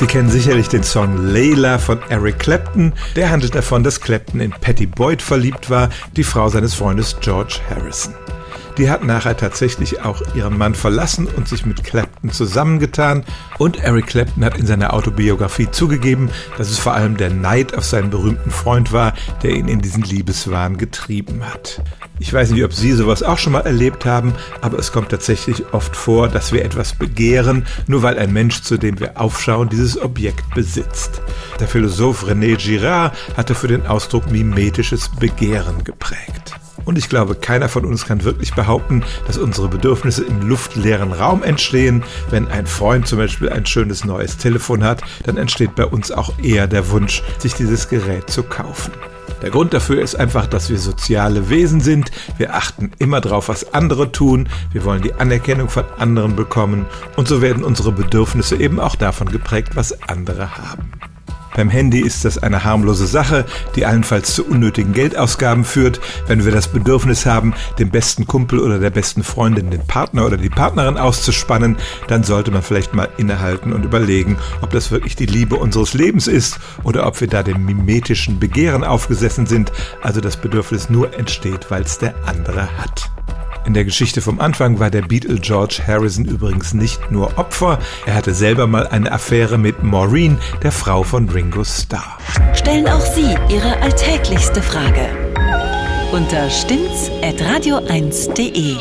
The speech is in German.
Sie kennen sicherlich den Song Layla von Eric Clapton. Der handelt davon, dass Clapton in Patty Boyd verliebt war, die Frau seines Freundes George Harrison. Die hat nachher tatsächlich auch ihren Mann verlassen und sich mit Clapton zusammengetan. Und Eric Clapton hat in seiner Autobiografie zugegeben, dass es vor allem der Neid auf seinen berühmten Freund war, der ihn in diesen Liebeswahn getrieben hat. Ich weiß nicht, ob Sie sowas auch schon mal erlebt haben, aber es kommt tatsächlich oft vor, dass wir etwas begehren, nur weil ein Mensch, zu dem wir aufschauen, dieses Objekt besitzt. Der Philosoph René Girard hatte für den Ausdruck mimetisches Begehren geprägt. Und ich glaube, keiner von uns kann wirklich behaupten, dass unsere Bedürfnisse im luftleeren Raum entstehen. Wenn ein Freund zum Beispiel ein schönes neues Telefon hat, dann entsteht bei uns auch eher der Wunsch, sich dieses Gerät zu kaufen. Der Grund dafür ist einfach, dass wir soziale Wesen sind. Wir achten immer drauf, was andere tun. Wir wollen die Anerkennung von anderen bekommen. Und so werden unsere Bedürfnisse eben auch davon geprägt, was andere haben. Beim Handy ist das eine harmlose Sache, die allenfalls zu unnötigen Geldausgaben führt. Wenn wir das Bedürfnis haben, dem besten Kumpel oder der besten Freundin den Partner oder die Partnerin auszuspannen, dann sollte man vielleicht mal innehalten und überlegen, ob das wirklich die Liebe unseres Lebens ist oder ob wir da dem mimetischen Begehren aufgesessen sind, also das Bedürfnis nur entsteht, weil es der andere hat. In der Geschichte vom Anfang war der Beatle George Harrison übrigens nicht nur Opfer, er hatte selber mal eine Affäre mit Maureen, der Frau von Ringo Starr. Stellen auch Sie Ihre alltäglichste Frage unter stimmtz.radio1.de.